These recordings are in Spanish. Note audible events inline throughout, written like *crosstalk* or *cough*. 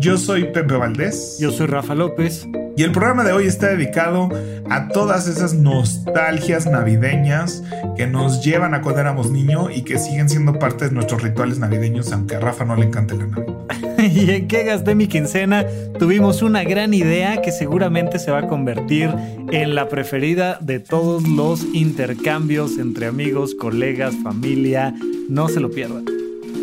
Yo soy Pepe Valdés. Yo soy Rafa López. Y el programa de hoy está dedicado a todas esas nostalgias navideñas que nos llevan a cuando éramos niños y que siguen siendo parte de nuestros rituales navideños, aunque a Rafa no le encante la Navidad. *laughs* ¿Y en qué gasté mi quincena? Tuvimos una gran idea que seguramente se va a convertir en la preferida de todos los intercambios entre amigos, colegas, familia. No se lo pierdan.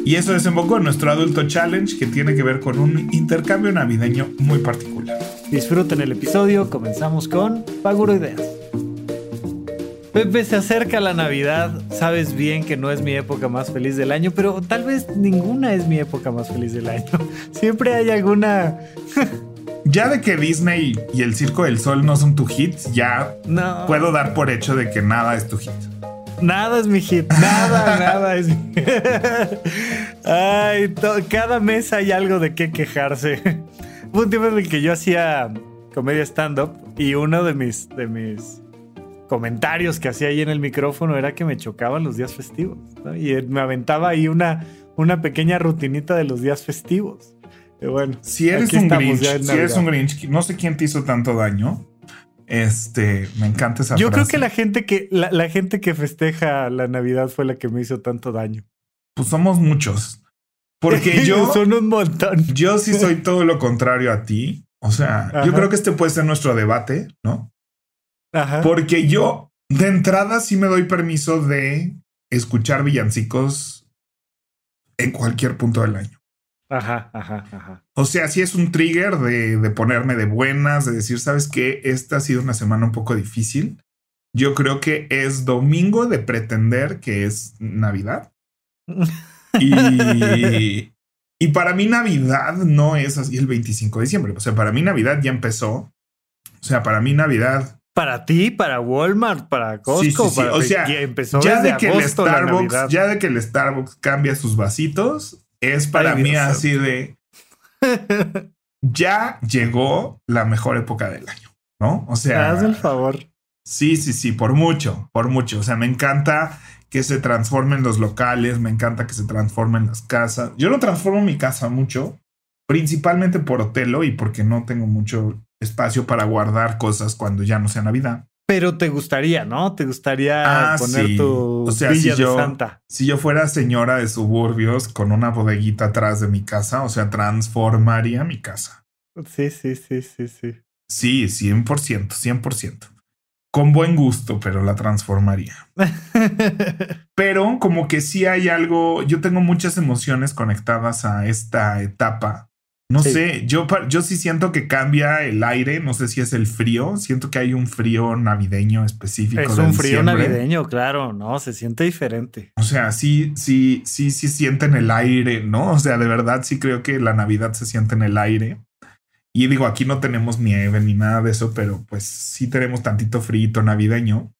Y eso desembocó en nuestro Adulto Challenge que tiene que ver con un intercambio navideño muy particular. Disfruten el episodio, comenzamos con Paguro Ideas. Pepe, se acerca la Navidad, sabes bien que no es mi época más feliz del año, pero tal vez ninguna es mi época más feliz del año. *laughs* Siempre hay alguna... ya de que Disney y el Circo del Sol no son tu hit, ya No. puedo dar por hecho de que nada es tu hit. *laughs* Nada es mi hit, nada, nada es mi Ay, cada mes hay algo de qué quejarse. Hubo un tiempo en el que yo hacía comedia stand-up y uno de mis, de mis comentarios que hacía ahí en el micrófono era que me chocaban los días festivos. ¿no? Y me aventaba ahí una, una pequeña rutinita de los días festivos. Y bueno, Si eres un Grinch, si eres un Grinch, no sé quién te hizo tanto daño. Este, me encanta esa Yo creo que la gente que, la, la gente que festeja la Navidad fue la que me hizo tanto daño. Pues somos muchos. Porque *laughs* yo, Son un montón. yo sí soy todo lo contrario a ti. O sea, Ajá. yo creo que este puede ser nuestro debate, ¿no? Ajá. Porque yo, de entrada, sí me doy permiso de escuchar villancicos en cualquier punto del año. Ajá, ajá, ajá. O sea, sí es un trigger de, de ponerme de buenas, de decir, ¿sabes qué? Esta ha sido una semana un poco difícil. Yo creo que es domingo de pretender que es Navidad. *laughs* Y, y para mí Navidad no es así el 25 de diciembre. O sea, para mí Navidad ya empezó. O sea, para mí Navidad Para ti, para Walmart, para Costco, Sí, sí, sí. para O sea, ya empezó ya desde de que agosto Starbucks, ya de que el Starbucks cambia sus vasitos, es para Ay, mí Dios así de ya llegó la mejor época del año, ¿no? O sea, Haz el favor. sí, sí, sí, por mucho, por mucho. O sea, me encanta que se transformen los locales, me encanta que se transformen las casas. Yo no transformo mi casa mucho, principalmente por Otelo y porque no tengo mucho espacio para guardar cosas cuando ya no sea Navidad. Pero te gustaría, ¿no? Te gustaría Ah, poner sí. tu O sea, villa si yo- de Santa. Si yo fuera señora de suburbios con una bodeguita atrás de mi casa, o sea, transformaría mi casa. Sí, sí, sí, sí, sí. Sí, 100%, 100%. Con buen gusto, pero la transformaría. *laughs* Pero como que sí hay algo, yo tengo muchas emociones conectadas a esta etapa. No Sí. sé, yo, yo sí siento que cambia el aire, no sé si es el frío, siento que hay un frío navideño específico. es de un frío diciembre. navideño, claro, ¿no? Se siente diferente. O sea, sí, sí, sí, sí sienten el aire, ¿no? O sea, de verdad sí creo que la Navidad se siente en el aire. Y digo, aquí no tenemos nieve ni nada de eso, pero pues sí tenemos tantito frío navideño.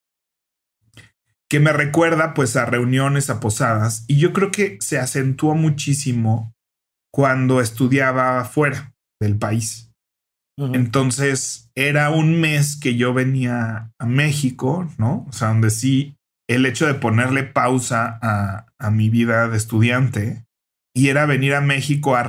Que me recuerda pues a reuniones, a posadas. Y yo creo que se acentuó muchísimo cuando estudiaba fuera del país. Entonces era un mes que yo venía a México, ¿no? O sea, donde sí el hecho de ponerle pausa a, a mi vida de estudiante y era venir a México a,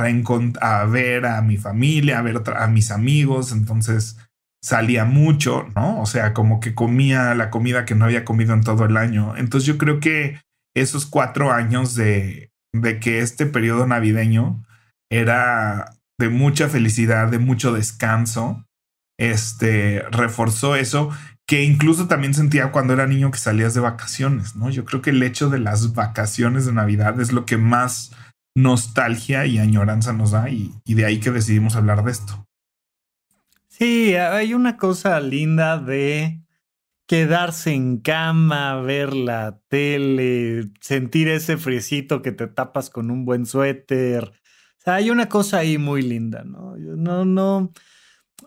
a ver a mi familia, a ver a mis amigos. Entonces salía mucho, ¿no? O sea, como que comía la comida que no había comido en todo el año. Entonces yo creo que esos cuatro años de, de que este periodo navideño era de mucha felicidad, de mucho descanso, este reforzó eso que incluso también sentía cuando era niño que salías de vacaciones, ¿no? Yo creo que el hecho de las vacaciones de Navidad es lo que más nostalgia y añoranza nos da y, de ahí que decidimos hablar de esto. Sí, hay una cosa linda de quedarse en cama, ver la tele, sentir ese friecito que te tapas con un buen suéter. Hay una cosa ahí muy linda, ¿no? Yo no, no.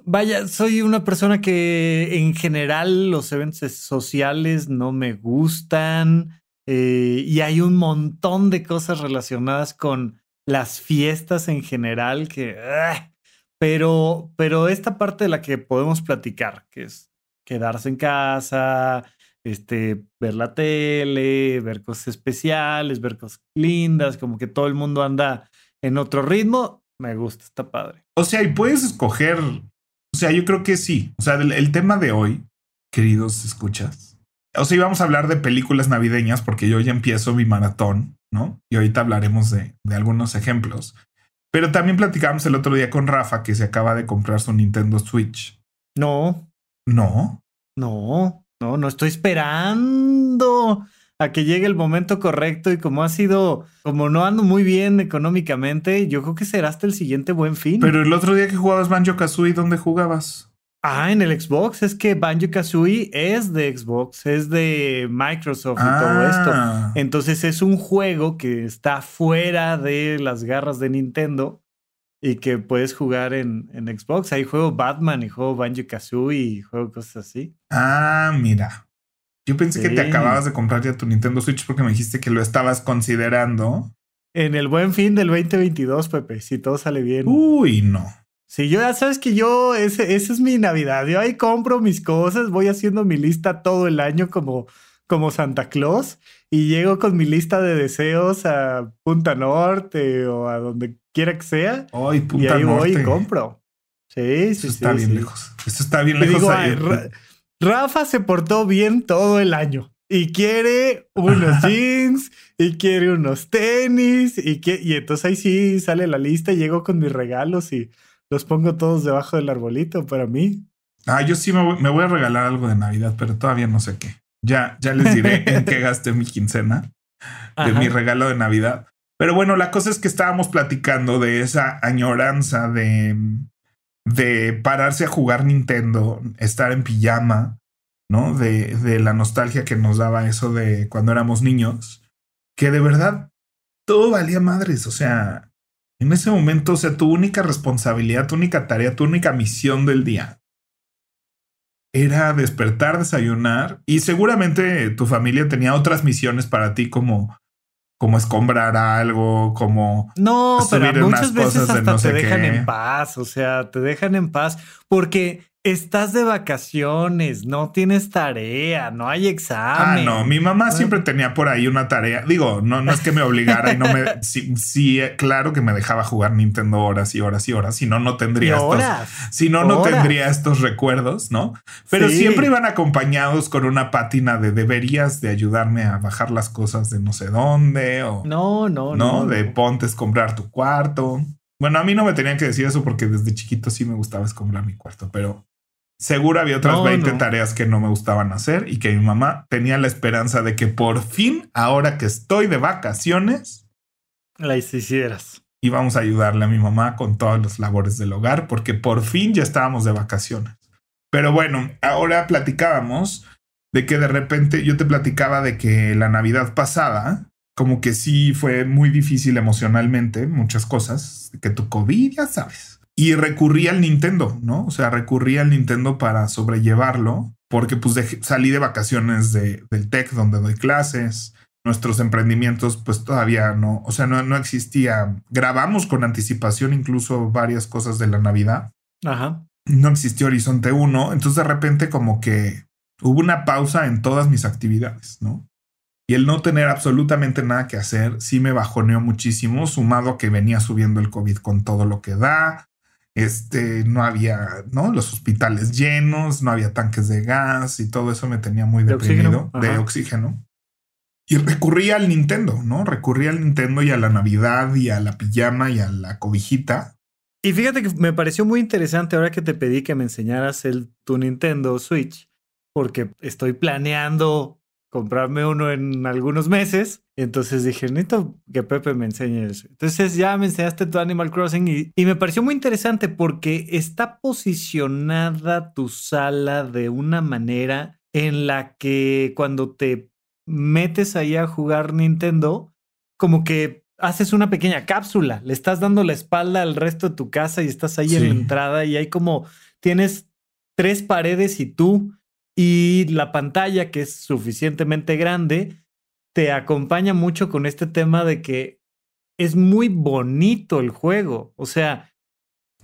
vaya, soy una persona que en general los eventos sociales no me gustan eh, y hay un montón de cosas relacionadas con las fiestas en general que... Ah, pero, pero esta parte de la que podemos platicar, que es quedarse en casa, este, ver la tele, ver cosas especiales, ver cosas lindas, como que todo el mundo anda en otro ritmo, me gusta, está padre. O sea, y puedes escoger, o sea, yo creo que sí. O sea, el, tema de hoy, queridos escuchas, o sea, íbamos a hablar de películas navideñas porque yo ya empiezo mi maratón, ¿no? Y ahorita hablaremos de, de algunos ejemplos. Pero también platicamos el otro día con Rafa que se acaba de comprar su Nintendo Switch. No. No. No, no, no estoy esperando a que llegue el momento correcto y como ha sido, como no ando muy bien económicamente, yo creo que será hasta el siguiente buen fin. Pero el otro día que jugabas Banjo Kazooie, ¿dónde jugabas? Ah, en el Xbox. Es que Banjo Kazooie es de Xbox, es de Microsoft y todo esto. Ah. Entonces es un juego que está fuera de las garras de Nintendo y que puedes jugar en, en Xbox. Ahí juego Batman y juego Banjo Kazooie y juego cosas así. Ah, mira. Yo pensé que te acababas de comprar ya tu Nintendo Switch porque me dijiste que lo estabas considerando. En el buen fin del 2022, Pepe, si todo sale bien. Uy, no. Sí, yo ya sabes que yo, ese, esa es mi Navidad. Yo ahí compro mis cosas, voy haciendo mi lista todo el año como, como Santa Claus y llego con mi lista de deseos a Punta Norte o a donde quiera que sea. Ay, Punta y ahí voy y compro. Sí, sí, Eso está bien lejos. Eso está bien lejos. Rafa se portó bien todo el año y quiere unos jeans y quiere unos tenis y, que, y entonces ahí sí sale la lista y llego con mis regalos y los pongo todos debajo del arbolito para mí. Ah, yo sí me voy, a regalar algo de Navidad, pero todavía no sé qué. Ya, ya les diré *laughs* en qué gasté mi quincena de mi regalo de Navidad. Pero bueno, la cosa es que estábamos platicando de esa añoranza de de pararse a jugar Nintendo, estar en pijama, ¿no? De, de la nostalgia que nos daba eso de cuando éramos niños, que de verdad todo valía madres, o sea, en ese momento, o sea, tu única responsabilidad, tu única tarea, tu única misión del día era despertar, desayunar y seguramente tu familia tenía otras misiones para ti como como escombrar algo, como no, pero muchas veces hasta te dejan en paz, o sea, te dejan en paz porque estás de vacaciones, no tienes tarea, no hay examen. Ah, no, mi mamá siempre tenía por ahí una tarea. Digo, no, no es que me obligara y no me. *laughs* Sí, sí, claro que me dejaba jugar Nintendo horas y horas y horas. Si no, no tendría estos. Si no, no tendría estos recuerdos, ¿no? Pero siempre iban acompañados con una pátina de deberías de ayudarme a bajar las cosas de no sé dónde o. No, no, no. No, de pontes comprar tu cuarto. Bueno, a mí no me tenían que decir eso porque desde chiquito sí me gustaba escombrar mi cuarto, pero Seguro había otras 20 tareas que no me gustaban hacer y que mi mamá tenía la esperanza de que por fin, ahora que estoy de vacaciones, la hicieras. Íbamos a ayudarle a mi mamá con todas las labores del hogar porque por fin ya estábamos de vacaciones. Pero bueno, ahora platicábamos de que de repente yo te platicaba de que la Navidad pasada, como que sí fue muy difícil emocionalmente, muchas cosas, que tu COVID, ya sabes y recurrí al Nintendo, ¿no? O sea, recurrí al Nintendo para sobrellevarlo, porque pues salí de vacaciones de, del TEC donde doy clases, nuestros emprendimientos pues todavía no, o sea, no, no existía, grabamos con anticipación incluso varias cosas de la Navidad. Ajá. No existió Horizonte 1, entonces de repente como que hubo una pausa en todas mis actividades, ¿no? Y el no tener absolutamente nada que hacer sí me bajoneó muchísimo, sumado a que venía subiendo el COVID con todo lo que da, este, no había, ¿no? Los hospitales llenos, no había tanques de gas y todo eso me tenía muy deprimido de oxígeno. Y recurrí al Nintendo, ¿no? Recurrí al Nintendo y a la Navidad y a la pijama y a la cobijita. Y fíjate que me pareció muy interesante ahora que te pedí que me enseñaras el, tu Nintendo Switch, porque estoy planeando comprarme uno en algunos meses. Entonces dije, necesito que Pepe me enseñe eso. Entonces ya me enseñaste tu Animal Crossing y, y, me pareció muy interesante porque está posicionada tu sala de una manera en la que cuando te metes ahí a jugar Nintendo, como que haces una pequeña cápsula, le estás dando la espalda al resto de tu casa y estás ahí en la entrada y hay como, tienes tres paredes y tú y la pantalla que es suficientemente grande te acompaña mucho con este tema de que es muy bonito el juego, o sea,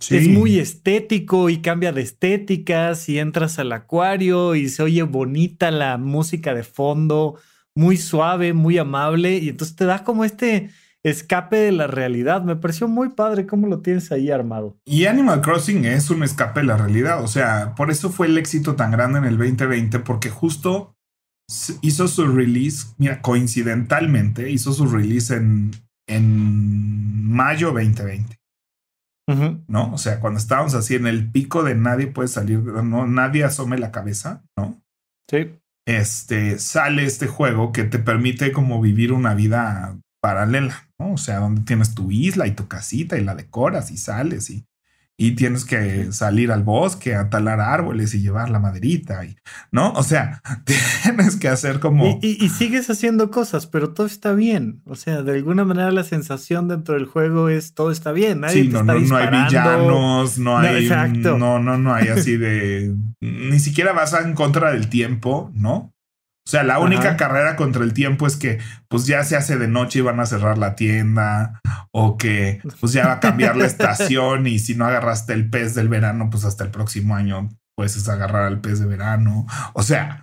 es muy estético y cambia de estéticas y entras al acuario y se oye bonita la música de fondo, muy suave, muy amable y entonces te da como este escape de la realidad. Me pareció muy padre cómo lo tienes ahí armado. Y Animal Crossing es un escape de la realidad. O sea, por eso fue el éxito tan grande en el 2020, porque justo hizo su release, mira, coincidentalmente hizo su release en, en mayo 2020. ¿No? O sea, cuando estábamos así en el pico de nadie puede salir, no, nadie asome la cabeza, ¿no? Sí. Este sale este juego que te permite como vivir una vida paralela, ¿no? O sea, donde tienes tu isla y tu casita y la decoras y sales y, y tienes que salir al bosque a talar árboles y llevar la maderita, y, ¿no? O sea, *laughs* tienes que hacer como... Y, sigues haciendo cosas, pero todo está bien. O sea, de alguna manera la sensación dentro del juego es todo está bien. Nadie sí, no, no, no hay villanos, no hay... exacto. No, no, no hay así de... *laughs* Ni siquiera vas en contra del tiempo, ¿no? O sea, la única carrera contra el tiempo es que pues ya se hace de noche y van a cerrar la tienda o que pues ya va a cambiar la estación y si no agarraste el pez del verano, pues hasta el próximo año puedes agarrar al pez de verano. O sea,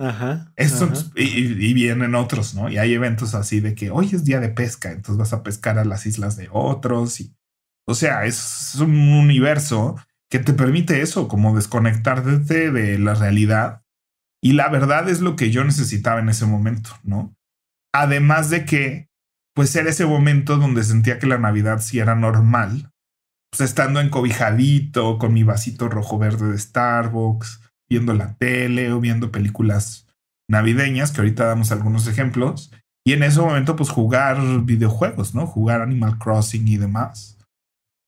esto y, vienen otros, ¿no? Y hay eventos así de que hoy es día de pesca, entonces vas a pescar a las islas de otros y o sea, es un universo que te permite eso, como desconectarte de la realidad y la verdad es lo que yo necesitaba en ese momento, ¿no? Además de que, pues era ese momento donde sentía que la Navidad sí era normal, pues estando encobijadito con mi vasito rojo verde de Starbucks, viendo la tele o viendo películas navideñas, que ahorita damos algunos ejemplos, y en ese momento pues jugar videojuegos, ¿no? Jugar Animal Crossing y demás.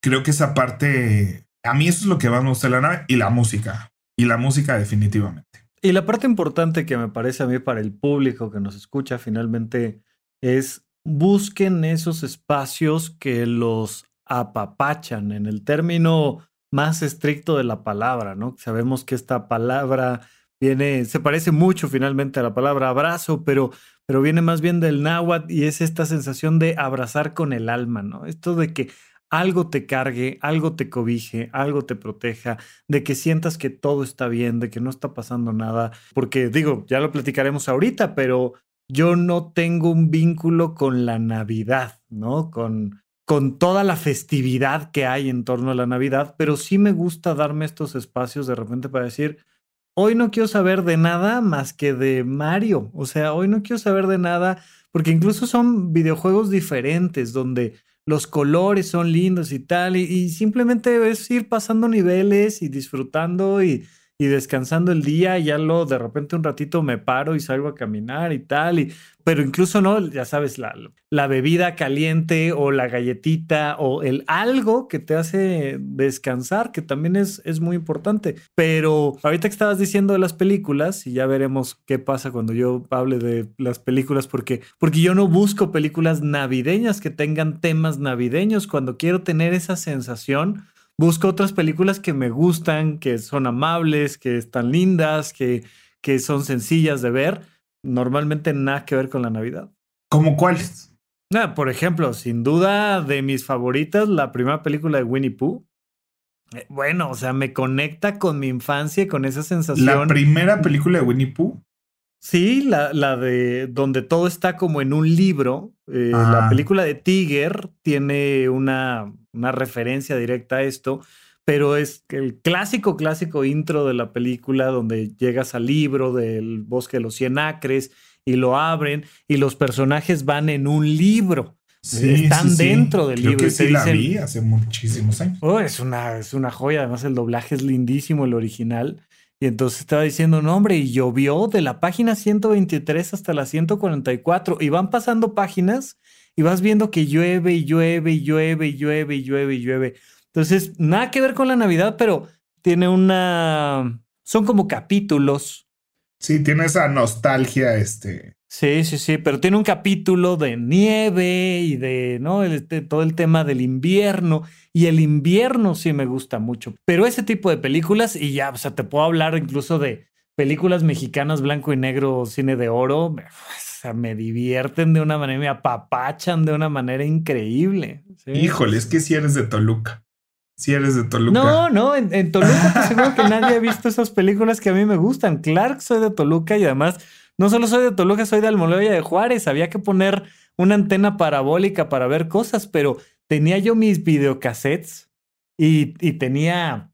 Creo que esa parte, a mí eso es lo que más me gusta la nave y la música, y la música definitivamente. Y la parte importante que me parece a mí para el público que nos escucha finalmente es busquen esos espacios que los apapachan en el término más estricto de la palabra, ¿no? Sabemos que esta palabra viene, se parece mucho finalmente a la palabra abrazo, pero, pero viene más bien del náhuatl y es esta sensación de abrazar con el alma, ¿no? Esto de que algo te cargue, algo te cobije, algo te proteja, de que sientas que todo está bien, de que no está pasando nada. Porque digo, ya lo platicaremos ahorita, pero yo no tengo un vínculo con la Navidad, ¿no? Con, con toda la festividad que hay en torno a la Navidad, pero sí me gusta darme estos espacios de repente para decir, hoy no quiero saber de nada más que de Mario, o sea, hoy no quiero saber de nada, porque incluso son videojuegos diferentes donde los colores son lindos y tal, y, simplemente es ir pasando niveles y disfrutando y, y descansando el día, y ya lo de repente un ratito me paro y salgo a caminar y tal, y, pero incluso no, ya sabes, la, la bebida caliente o la galletita o el algo que te hace descansar, que también es, es muy importante. Pero ahorita que estabas diciendo de las películas, y ya veremos qué pasa cuando yo hable de las películas, porque, porque yo no busco películas navideñas que tengan temas navideños, cuando quiero tener esa sensación busco otras películas que me gustan, que son amables, que están lindas, que, que son sencillas de ver. Normalmente nada que ver con la Navidad. ¿Cómo cuáles? por ejemplo, sin duda de mis favoritas, la primera película de Winnie Pooh. Eh, bueno, o sea, me conecta con mi infancia, con esa sensación. ¿La primera película de Winnie Pooh? Sí, la, la de donde todo está como en un libro. Eh, la película de Tiger tiene una una referencia directa a esto, pero es el clásico, clásico intro de la película donde llegas al libro del bosque de los cien acres y lo abren y los personajes van en un libro. están dentro del libro. Que sí la vi hace muchísimos años. Oh, es una, es una joya. Además, el doblaje es lindísimo, el original. Y entonces estaba diciendo, no, hombre, y llovió de la página 123 hasta la 144. Y van pasando páginas y vas viendo que llueve y llueve y llueve y llueve y llueve y llueve. Entonces, nada que ver con la Navidad, pero tiene una... Son como capítulos. Sí, tiene esa nostalgia, este. Sí, sí, sí, pero tiene un capítulo de nieve y de, ¿no? Este, todo el tema del invierno. Y el invierno sí me gusta mucho. Pero ese tipo de películas, y ya, o sea, te puedo hablar incluso de películas mexicanas blanco y negro, cine de oro. O sea, me divierten de una manera, me apapachan de una manera increíble. Híjole, es que si eres de Toluca. Si eres de Toluca. No, no, en, Toluca te seguro que nadie ha visto esas películas que a mí me gustan. Clark soy de Toluca y además no solo soy de Toluca, soy de Almoloya de Juárez. Había que poner una antena parabólica para ver cosas, pero tenía yo mis videocassettes y, y tenía,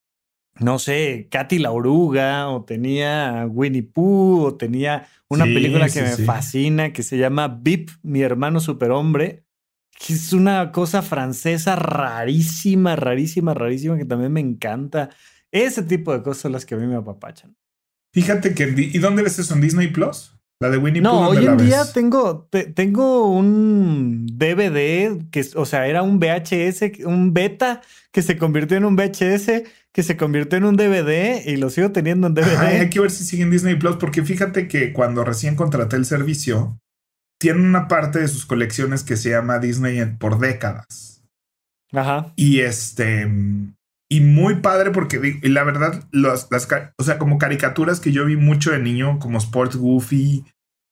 no sé, Katy la oruga, o tenía Winnie Pooh, o tenía una película que me fascina que se llama Bip, mi hermano superhombre, que es una cosa francesa rarísima, rarísima, rarísima, que también me encanta. Ese tipo de cosas son las que a mí me apapachan. Fíjate que. ¿Y dónde ves eso? ¿En Disney Plus? La de Winnie No, hoy en día tengo, tengo un DVD que, o sea, era un VHS, un beta que se convirtió en un VHS, que se convirtió en un DVD y lo sigo teniendo en DVD. hay que ver si sigue en Disney Plus, porque fíjate que cuando recién contraté el servicio, tiene una parte de sus colecciones que se llama Disney por décadas. Ajá. Y este, y muy padre porque la verdad, las, o sea, como caricaturas que yo vi mucho de niño, como Sports Goofy,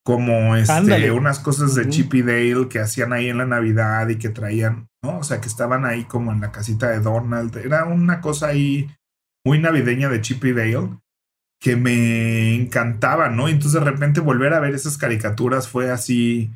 como este, unas cosas de Chip y Dale que hacían ahí en la Navidad y que traían, ¿no? O sea, que estaban ahí como en la casita de Donald. Era una cosa ahí muy navideña de Chip y Dale que me encantaba, ¿no? Entonces de repente volver a ver esas caricaturas fue así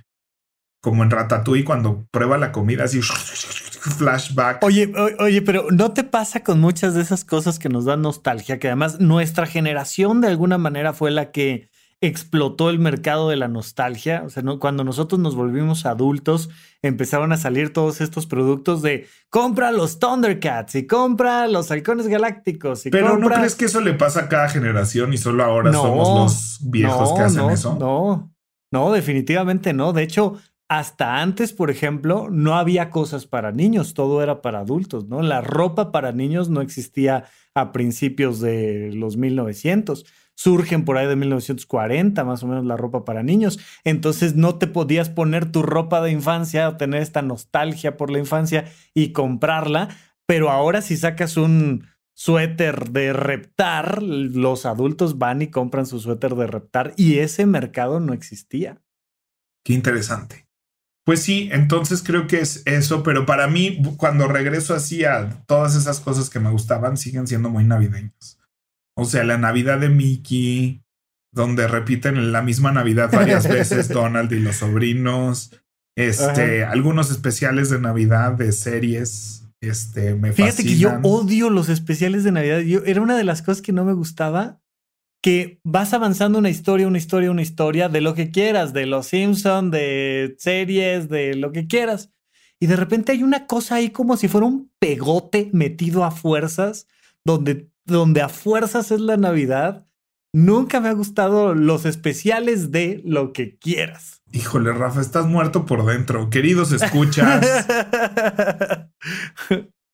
como en Ratatouille cuando prueba la comida, así *laughs* flashback. Oye, oye, pero ¿no te pasa con muchas de esas cosas que nos dan nostalgia? Que además nuestra generación de alguna manera fue la que explotó el mercado de la nostalgia. O sea, cuando nosotros nos volvimos adultos, empezaron a salir todos estos productos de compra los Thundercats y compra los halcones galácticos. Y Pero ¿no crees que eso le pasa a cada generación y solo ahora somos los viejos que hacen eso? No, no, definitivamente no. De hecho, hasta antes, por ejemplo, no había cosas para niños, todo era para adultos, ¿no? La ropa para niños no existía a principios de los 1900. Surgen por ahí de 1940, más o menos, la ropa para niños. Entonces no te podías poner tu ropa de infancia o tener esta nostalgia por la infancia y comprarla. Pero ahora si sacas un suéter de reptar, los adultos van y compran su suéter de reptar y ese mercado no existía. Qué interesante. Pues sí, entonces creo que es eso, pero para mí, cuando regreso así a todas esas cosas que me gustaban, siguen siendo muy navideñas. O sea, la Navidad de Mickey, donde repiten la misma Navidad varias veces *laughs* Donald y los sobrinos, este, algunos especiales de Navidad de series, este, me Fíjate que yo odio los especiales de Navidad. Yo, era una de las cosas que no me gustaba que vas avanzando una historia, una historia, una historia de lo que quieras, de los Simpson, de series, de lo que quieras. Y de repente hay una cosa ahí como si fuera un pegote metido a fuerzas, donde, donde a fuerzas es la Navidad. Nunca me ha gustado los especiales de lo que quieras. Híjole, Rafa, estás muerto por dentro. Queridos escuchas. *laughs*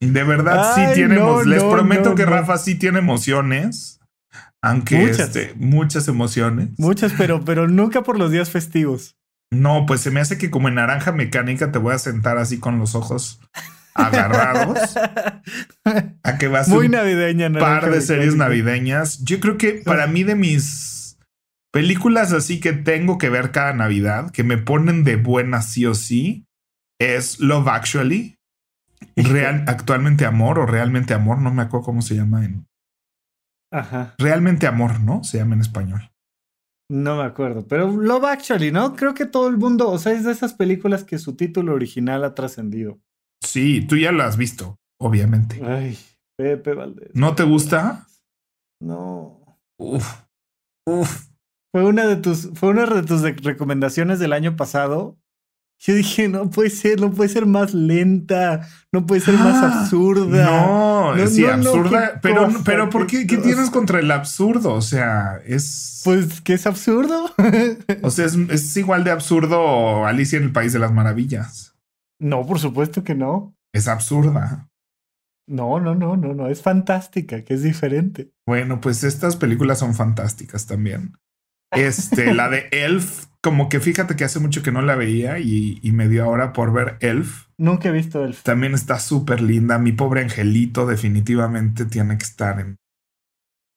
de verdad, sí tiene Les prometo que Rafa sí tiene emociones. Aunque muchas. Este, muchas emociones. Muchas, pero, pero nunca por los días festivos. No, pues se me hace que como en naranja mecánica te voy a sentar así con los ojos agarrados a que vas muy navideña un par de series navideñas. Yo creo que para mí de mis películas así que tengo que ver cada Navidad, que me ponen de buena sí o sí, es Love Actually. Real, actualmente amor o realmente amor, no me acuerdo cómo se llama en, Ajá. Realmente amor, ¿no? Se llama en español. No me acuerdo, pero Love Actually, ¿no? Creo que todo el mundo, o sea, es de esas películas que su título original ha trascendido. Sí, tú ya la has visto, obviamente. Ay, Pepe Valdés. ¿No te gusta? No. Uf. Uf. Fue una de tus, fue una de tus recomendaciones del año pasado yo dije, no puede ser, no puede ser más lenta, no puede ser más ah, absurda. No, sí, absurda, pero, pero ¿por qué, qué tienes contra el absurdo? O sea, es... Pues que es absurdo. o sea, es, igual de absurdo Alicia en el País de las Maravillas. No, por supuesto que no. Es absurda. No, no, no, no, no, es fantástica, que es diferente. Bueno, pues estas películas son fantásticas también. Este, la de *laughs* Elf, como que fíjate que hace mucho que no la veía y, y me dio ahora por ver Elf. Nunca he visto Elf. También está súper linda. Mi pobre angelito definitivamente tiene que estar en,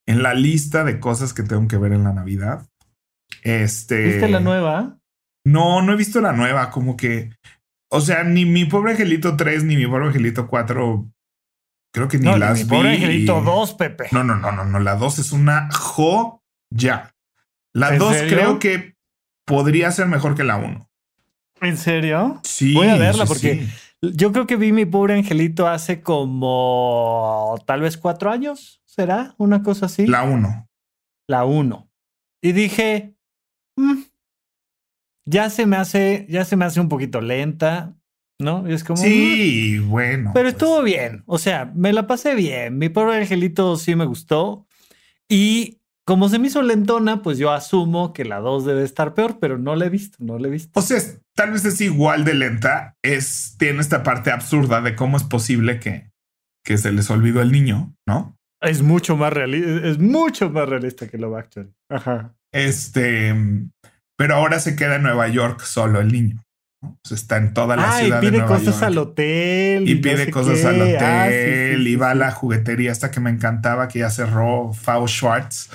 en la lista de cosas que tengo que ver en la Navidad. Este. ¿Viste la nueva? No, no he visto la nueva, como que. O sea, ni mi pobre angelito 3 ni mi pobre angelito 4. Creo que ni No, las mi vi. pobre angelito 2, Pepe. No, no, no, no, no. La 2 es una joya. La ¿En 2 serio? creo que podría ser mejor que la 1. ¿En serio? Sí. Voy a verla sí, porque sí. yo creo que vi mi pobre angelito hace como tal vez cuatro años. ¿Será? Una cosa así. La 1. la 1. Y dije, "Mm, ya se me hace, ya se me hace un poquito lenta, ¿no? Y es como, "Mm". Sí, bueno. pero pues. estuvo bien. O sea, me la pasé bien. Mi pobre angelito sí me gustó. Y como se me hizo lentona, pues yo asumo que la 2 debe estar peor, pero no la he visto, no la he visto. O sea, es- tal vez es igual de lenta. Es, tiene esta parte absurda de cómo es posible que, que se les olvidó el niño, ¿no? Es mucho más realista, es mucho más realista que Love Actually. Ajá. Este, pero ahora se queda en Nueva York solo el niño. ¿no? O sea, está en toda la Ah, y ciudad de pide Nueva cosas York. al hotel. y pide sé cosas qué. al hotel Ah, sí, sí, y sí, va a la juguetería hasta que me encantaba que ya cerró Fau Schwartz.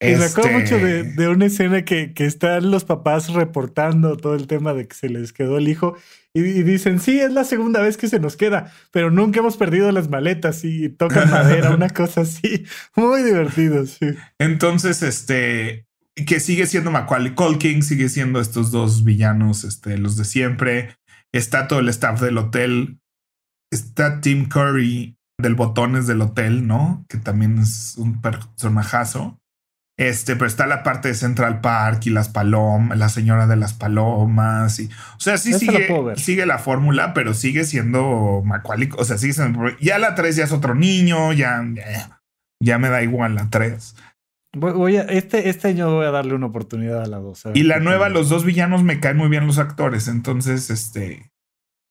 Y me acuerdo Este, mucho de, de una escena que, que están los papás reportando todo el tema de que se les quedó el hijo y, y dicen, sí, es la segunda vez que se nos queda, pero nunca hemos perdido las maletas y tocan madera, *laughs* una cosa así. Muy divertido, sí. Entonces, este, que sigue siendo Macaulay Culkin, sigue siendo estos dos villanos, este, los de siempre. Está todo el staff del hotel. Está Tim Curry del Botones del Hotel, ¿no? Que también es un personajazo. Este, pero está la parte de Central Park y las palomas, la señora de las palomas. Y, o sea, sí sigue, sigue la fórmula, pero sigue siendo Macaulay. O sea, sigue siendo. Ya la 3 ya es otro niño, ya, ya, ya me da igual la 3. Voy, voy a, este, este año voy a darle una oportunidad a la dos. a Y la nueva, los dos villanos me caen muy bien los actores. Entonces, este,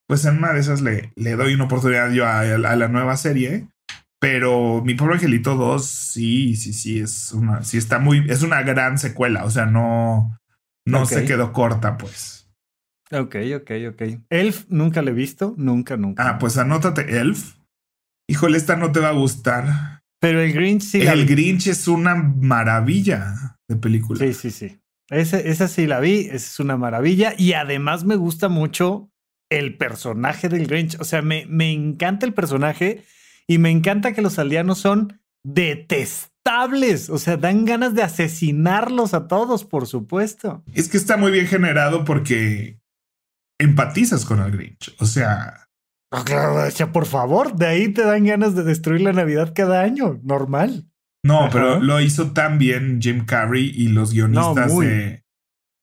pues en una de esas le, le doy una oportunidad yo a, a la nueva serie. Pero mi pobre angelito 2, sí, sí, sí, es una, sí está muy, es una gran secuela. O sea, no, no se quedó corta, pues. Ok, ok, ok. Elf nunca le he visto, nunca, nunca. Ah, pues anótate Elf. Híjole, esta no te va a gustar. Pero el Grinch sí. la El vi. Grinch es una maravilla de película. Sí, sí, sí. Esa, esa sí la vi, esa es una maravilla. Y además me gusta mucho el personaje del Grinch. O sea, me, me encanta el personaje y me encanta que los aldeanos son detestables. O sea, dan ganas de asesinarlos a todos, por supuesto. Es que está muy bien generado porque empatizas con el Grinch. O sea, Claro, o sea, por favor, de ahí te dan ganas de destruir la Navidad cada año. Normal. no, Ajá. pero lo hizo tan bien Jim Carrey y los guionistas de,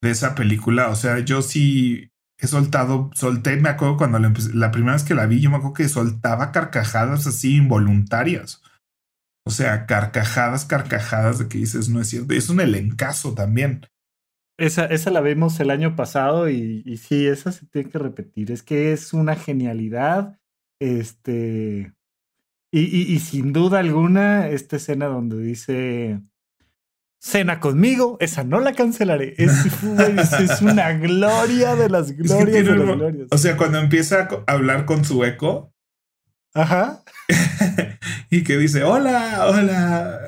de esa película. O sea, yo sí he soltado, solté, me acuerdo cuando la, empecé- la primera vez que la vi, yo me acuerdo que soltaba carcajadas así involuntarias. O sea, carcajadas, carcajadas de que dices, no es cierto. Es un elencazo también. Esa, esa la vimos el año pasado y, y sí, esa se tiene que repetir. Es que es una genialidad. Este. Y, y, y sin duda alguna, esta escena donde dice. Cena conmigo, esa no la cancelaré. *laughs* Es, una gloria de las Es que glorias de las glorias. O sea, cuando empieza a hablar con su eco, Ajá. *laughs* y que dice, hola, hola.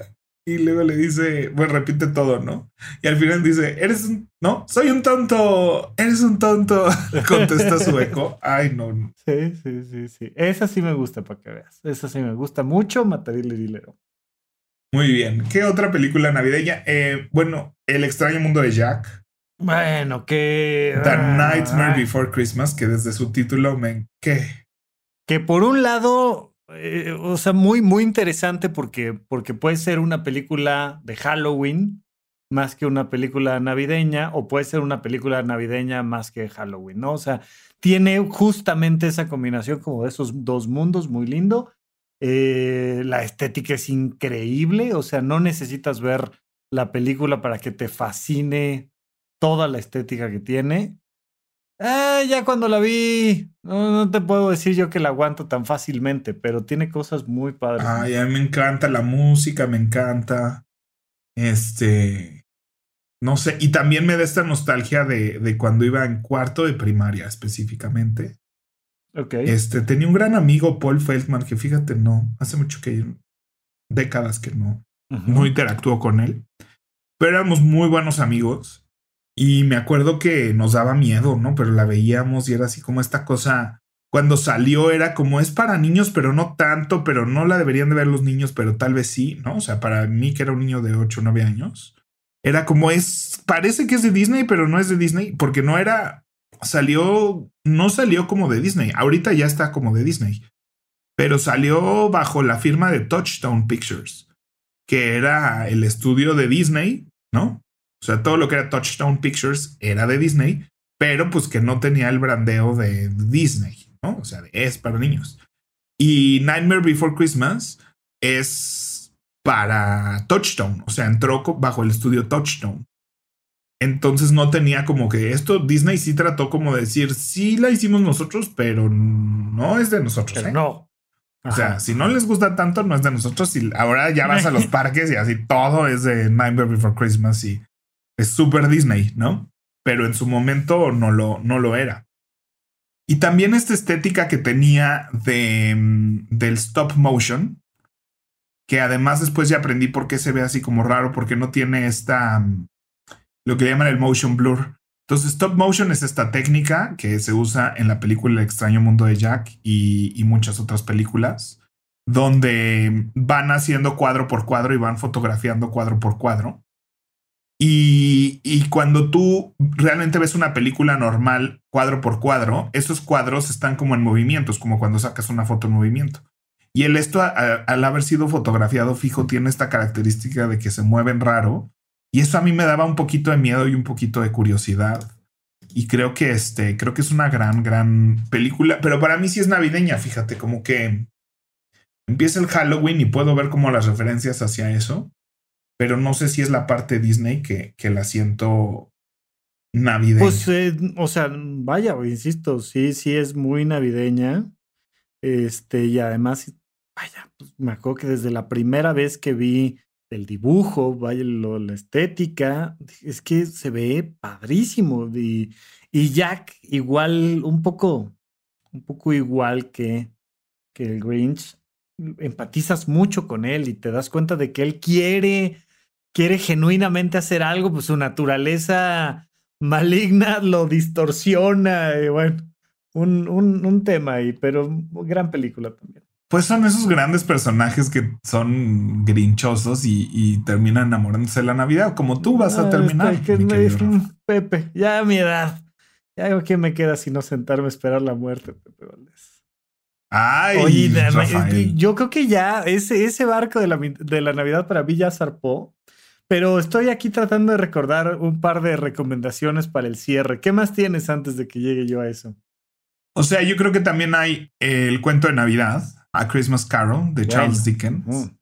Y luego le dice, bueno, repite todo, ¿no? Y al final dice, eres un, no, soy un tonto, eres un tonto. *laughs* Contesta su eco. Ay, no, no. Sí, sí, sí, sí. Esa sí me gusta para que veas. Esa sí me gusta mucho, Matadile Dilero. Muy bien. ¿Qué otra película navideña? Eh, bueno, El extraño mundo de Jack. Bueno, que. The Nightmare Before Christmas, que desde su título me... ¿Qué? Que por un lado, eh, o sea, muy, muy interesante porque, porque puede ser una película de Halloween más que una película navideña, o puede ser una película navideña más que Halloween, ¿no? O sea, tiene justamente esa combinación como de esos dos mundos muy lindo. Eh, la estética es increíble, o sea, no necesitas ver la película para que te fascine toda la estética que tiene. Ah, ya cuando la vi, no, no te puedo decir yo que la aguanto tan fácilmente, pero tiene cosas muy padres. Ay, a mí me encanta la música, me encanta. Este. no sé, y también me da esta nostalgia de, de cuando iba en cuarto de primaria específicamente. Ok. Este, tenía un gran amigo, Paul Feldman, que fíjate, no, hace mucho que décadas que no, Ujú. no interactuó con él, pero éramos muy buenos amigos y me acuerdo que nos daba miedo, ¿no? Pero la veíamos y era así como esta cosa, cuando salió era como es para niños, pero no tanto, pero no la deberían de ver los niños, pero tal vez sí, ¿no? O sea, para mí que era un niño de 8 o 9 años, era como es, parece que es de Disney, pero no es de Disney, porque no era, salió, no salió como de Disney, ahorita ya está como de Disney, pero salió bajo la firma de Touchstone Pictures, que era el estudio de Disney, ¿no? O sea, todo lo que era Touchstone Pictures era de Disney, pero pues que no tenía el brandeo de Disney, ¿no? O sea, es para niños. Y Nightmare Before Christmas es para Touchstone, o sea, entró bajo el estudio Touchstone. Entonces no tenía como que esto, Disney sí trató como de decir, sí la hicimos nosotros, pero no es de nosotros. Pero ¿eh? no. O sea, si no les gusta tanto, no es de nosotros. Y ahora ya vas a los *laughs* parques y así todo es de Nightmare Before Christmas y es súper Disney, ¿no? Pero en su momento no lo, no lo era. Y también esta estética que tenía de, mm, del stop motion, que además después ya aprendí por qué se ve así como raro, porque no tiene esta, mm, lo que llaman el motion blur. Entonces, stop motion es esta técnica que se usa en la película El extraño mundo de Jack y, y muchas otras películas, donde van haciendo cuadro por cuadro y van fotografiando cuadro por cuadro. Y, cuando tú realmente ves una película normal, cuadro por cuadro, esos cuadros están como en movimientos, como cuando sacas una foto en movimiento. Y el esto, al haber sido fotografiado fijo, tiene esta característica de que se mueven raro. Y eso a mí me daba un poquito de miedo y un poquito de curiosidad. Y creo que este, creo que es una gran, gran película. Pero para mí sí es navideña, fíjate, como que empieza el Halloween y puedo ver como las referencias hacia eso. Pero no sé si es la parte Disney que, que la siento navideña. Pues, eh, o sea, vaya, insisto, sí, sí es muy navideña. Este, y además, vaya, pues me acuerdo que desde la primera vez que vi el dibujo, vaya, la estética, es que se ve padrísimo. Y, y Jack, igual, un poco, un poco igual que, que el Grinch, empatizas mucho con él y te das cuenta de que él quiere, quiere genuinamente hacer algo, pues su naturaleza maligna lo distorsiona. Y bueno, un, un, un tema ahí, pero gran película también. Pues son esos grandes personajes que son grinchosos y, y terminan enamorándose de la Navidad, como tú vas a Ah, terminar. este, que me querido dice, Rafa. "Mm, Pepe, ya a mi edad. Ya que me queda sino sentarme a esperar la muerte, Pepe Valdés. Ay, Oye, Rafael. yo creo que ya ese, ese barco de la, de la Navidad para mí ya zarpó. Pero estoy aquí tratando de recordar un par de recomendaciones para el cierre. ¿Qué más tienes antes de que llegue yo a eso? O sea, yo creo que también hay el cuento de Navidad, A Christmas Carol, de Bueno. Charles Dickens. Mm.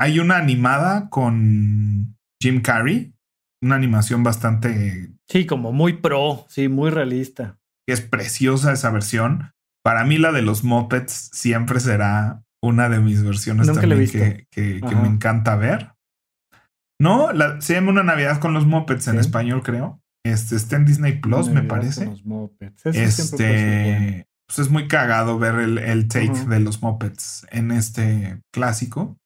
Hay una animada con Jim Carrey, una animación bastante Sí, como muy pro, sí, muy realista. es preciosa esa versión. Para mí la de los Muppets siempre será una de mis versiones Nunca también que, que- que Ajá. me encanta ver. No, la- se llama Una Navidad con los Muppets en español, creo. Este está en Disney Plus, me parece. con los Muppets. Eso bueno. Este, pues es muy cagado ver el, el take de los Muppets en este clásico.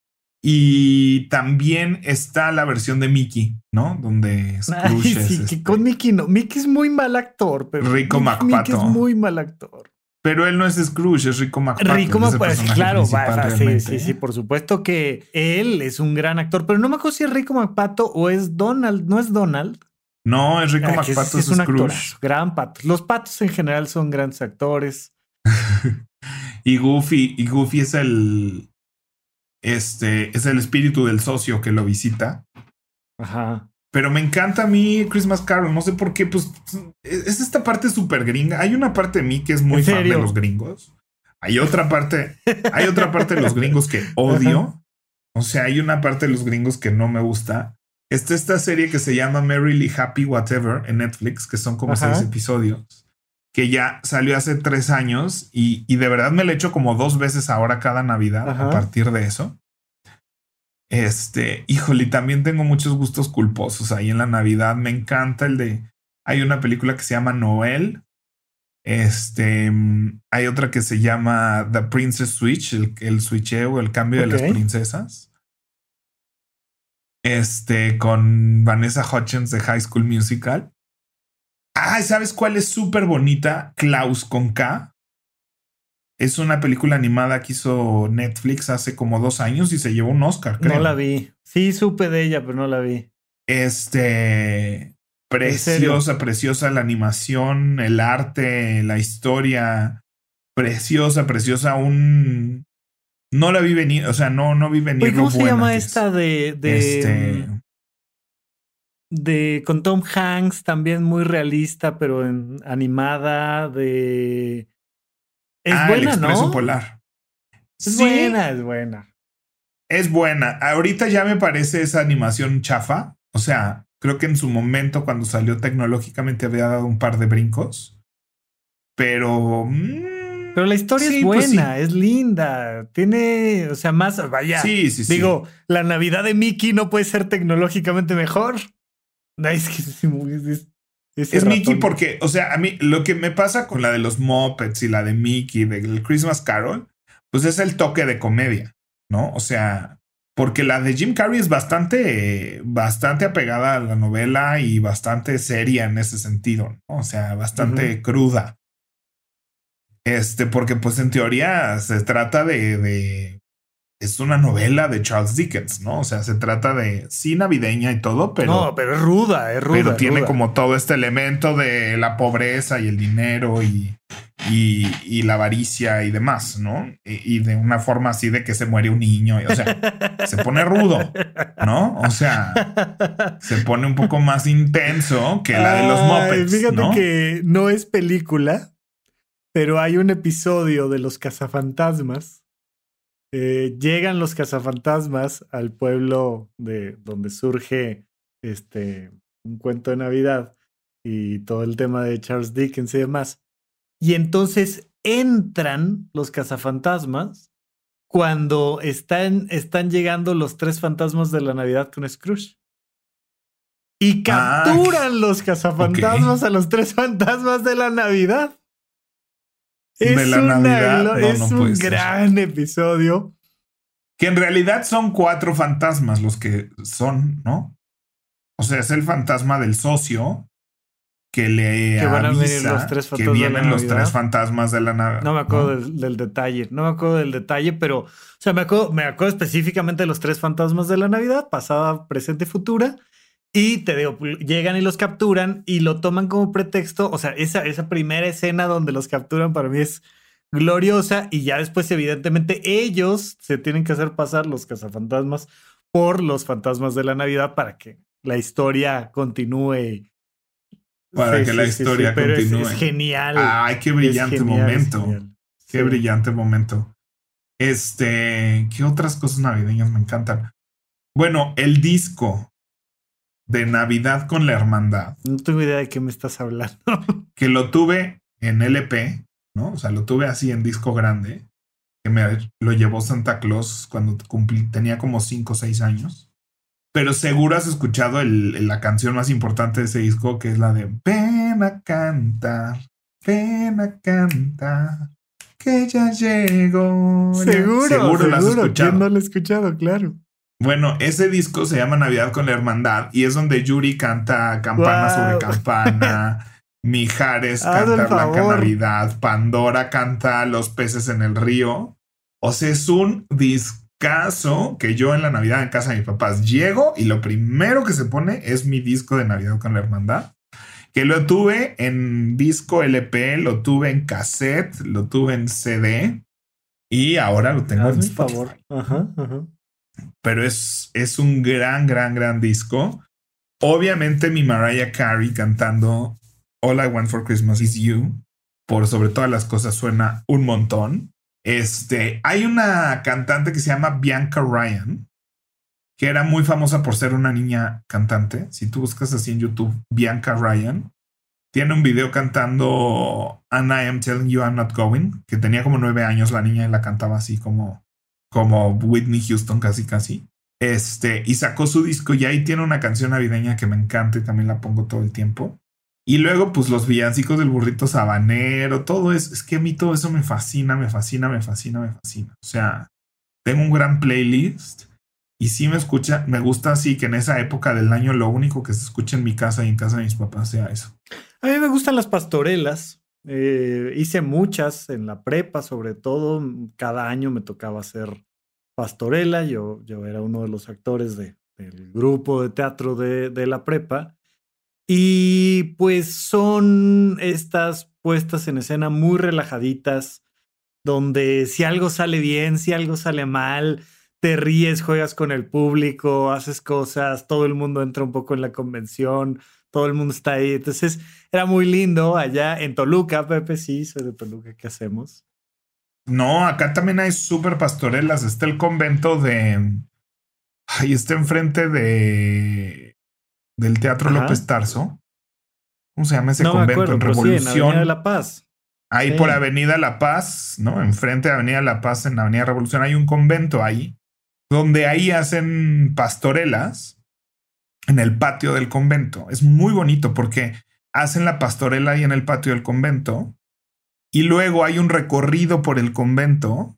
Y también está la versión de Mickey, ¿no? Donde *laughs* Ay, es que este- con Mickey no. Mickey es muy mal actor, pero Rico Mickey- Mickey es muy mal actor. Pero él no es Scrooge, es Rico McPato. Rico personaje claro, va, sí, sí, sí, por supuesto que él es un gran actor, pero no me acuerdo si es Rico McPato o es Donald, no es Donald. No, es Rico Ah, McPato, es, es, un Scrooge. actorazo, gran pato. Los patos en general son grandes actores. *laughs* Y Goofy, y Goofy es el. Este es el espíritu del socio que lo visita. Ajá. Pero me encanta a mí Christmas Carol. No sé por qué, pues es esta parte súper gringa. Hay una parte de mí que es muy ¿En fan de los gringos. Hay otra parte, hay otra parte de los gringos que *laughs* odio. O sea, hay una parte de los gringos que no me gusta. Está esta serie que se llama Merrily Happy Whatever en Netflix, que son como Ajá. seis episodios, que ya salió hace tres años y, y de verdad me la echo como dos veces ahora cada Navidad Ajá. a partir de eso. Este, híjole, también tengo muchos gustos culposos ahí en la Navidad. Me encanta el de. Hay una película que se llama Noel. Este, mm, hay otra que se llama The Princess Switch, el, el switcheo, el cambio de las princesas. Este, con Vanessa Hutchins de High School Musical. Ah, ¿sabes cuál es súper bonita? Klaus con K. Es una película animada que hizo Netflix hace como dos años y se llevó un Oscar, creo. No la vi. Sí, supe de ella, pero no la vi. Este. Preciosa, preciosa la animación, el arte, la historia. Preciosa, preciosa. Un. No la vi venir, o sea, no, no vi venir. ¿Cómo se llama esta de. de este de con Tom Hanks también muy realista, pero en animada de es ah, buena, el Expreso Polar. Es buena, es buena. Es buena. Ahorita ya me parece esa animación chafa. O sea, creo que en su momento, cuando salió tecnológicamente, había dado un par de brincos. Pero. Mm, pero la historia es pues buena, es linda. Tiene, o sea, más. Vaya. Sí, sí, sí. Digo, la Navidad de Mickey no puede ser tecnológicamente mejor. Es que es, es Mickey porque, o sea, a mí lo que me pasa con la de los Muppets y la de Mickey, del Christmas Carol, pues es el toque de comedia, ¿no? O sea, porque la de Jim Carrey es bastante, bastante apegada a la novela y bastante seria en ese sentido, ¿no? O sea, bastante cruda. Este, porque pues en teoría se trata de, de es una novela de Charles Dickens, ¿no? O sea, se trata de sí navideña y todo, pero. No, pero es ruda, es ruda. Pero tiene como todo este elemento de la pobreza y el dinero y, y, la avaricia y demás, ¿no? Y, de una forma así de que se muere un niño. o sea, *laughs* se pone rudo, ¿no? O sea, se pone un poco más intenso que la de los Muppets. Fíjate que no es película, pero hay un episodio de Los Cazafantasmas eh, llegan los cazafantasmas al pueblo de donde surge este un cuento de Navidad y todo el tema de Charles Dickens y demás. Y entonces entran los cazafantasmas cuando están, están llegando los tres fantasmas de la Navidad con Scrooge. Y ah, capturan los cazafantasmas a los tres fantasmas de la Navidad. Es, de la Navidad. es un gran episodio. Que en realidad son cuatro fantasmas los que son, ¿no? O sea, es el fantasma del socio que le que van a venir los tres que vienen los tres fantasmas de la Navidad. No me acuerdo Del, detalle, no me acuerdo del detalle, pero, o sea, me acuerdo, me acuerdo específicamente de los tres fantasmas de la Navidad, pasada, presente y futura. Y te digo, llegan y los capturan y lo toman como pretexto. O sea, esa, esa primera escena donde los capturan para mí es gloriosa y ya después evidentemente ellos se tienen que hacer pasar los cazafantasmas por los fantasmas de la Navidad para que la historia continúe. Para que la historia continúe. Es, genial. Ay, qué brillante momento. Qué brillante momento. Este, ¿qué otras cosas navideñas me encantan? Bueno, el disco de Navidad con la Hermandad. No tengo idea de qué me estás hablando. *laughs* que lo tuve en LP, ¿no? O sea, lo tuve así en disco grande, que me lo llevó Santa Claus cuando cumplí, tenía como 5 o 6 años. Pero seguro has escuchado el, la canción más importante de ese disco, que es la de Ven a cantar, ven a cantar, que ya llegó. Seguro, seguro, la has escuchado. no lo he escuchado, claro. Bueno, ese disco se llama Navidad con la Hermandad y es donde Yuri canta campana sobre campana, *laughs* Mijares canta Blanca Navidad, Pandora canta Los peces en el río. O sea, es un discazo que yo en la Navidad en casa de mis papás llego y lo primero que se pone es mi disco de Navidad con la Hermandad. Que lo tuve en disco LP, lo tuve en cassette, lo tuve en CD y ahora lo tengo en favor. Ajá, ajá pero es, es un gran, gran, gran disco. Obviamente mi Mariah Carey cantando All I Want for Christmas is You, por sobre todas las cosas suena un montón. Este, hay una cantante que se llama Bianca Ryan, que era muy famosa por ser una niña cantante. Si tú buscas así en YouTube, Bianca Ryan, tiene un video cantando And I Am Telling You I'm Not Going, que tenía como nueve años la niña y la cantaba así como como Whitney Houston casi casi. Este, y sacó su disco y ahí tiene una canción navideña que me encanta y también la pongo todo el tiempo. Y luego, pues los villancicos del burrito sabanero, todo eso. Es que a mí todo eso me fascina, me fascina, me fascina, me fascina. O sea, tengo un gran playlist y sí me escucha, me gusta así que en esa época del año lo único que se escucha en mi casa y en casa de mis papás sea eso. A mí me gustan las pastorelas. Eh, hice muchas en la prepa, sobre todo. Cada año me tocaba hacer pastorela. Yo, yo era uno de los actores de, del grupo de teatro de, de la prepa. Y pues son estas puestas en escena muy relajaditas, donde si algo sale bien, si algo sale mal, te ríes, juegas con el público, haces cosas, todo el mundo entra un poco en la convención, todo el mundo está ahí. Entonces era muy lindo allá en Toluca, Pepe, sí, soy de Toluca, ¿qué hacemos? No, acá también hay súper pastorelas. Está el convento de... Ahí está enfrente de... del Teatro López Tarso. ¿Cómo se llama ese convento? en Revolución. de la Paz. Ahí por Avenida La Paz, ¿no? Enfrente de Avenida La Paz, en Avenida Revolución, hay un convento ahí, donde ahí hacen pastorelas en el patio del convento. Es muy bonito porque hacen la pastorela ahí en el patio del convento y luego hay un recorrido por el convento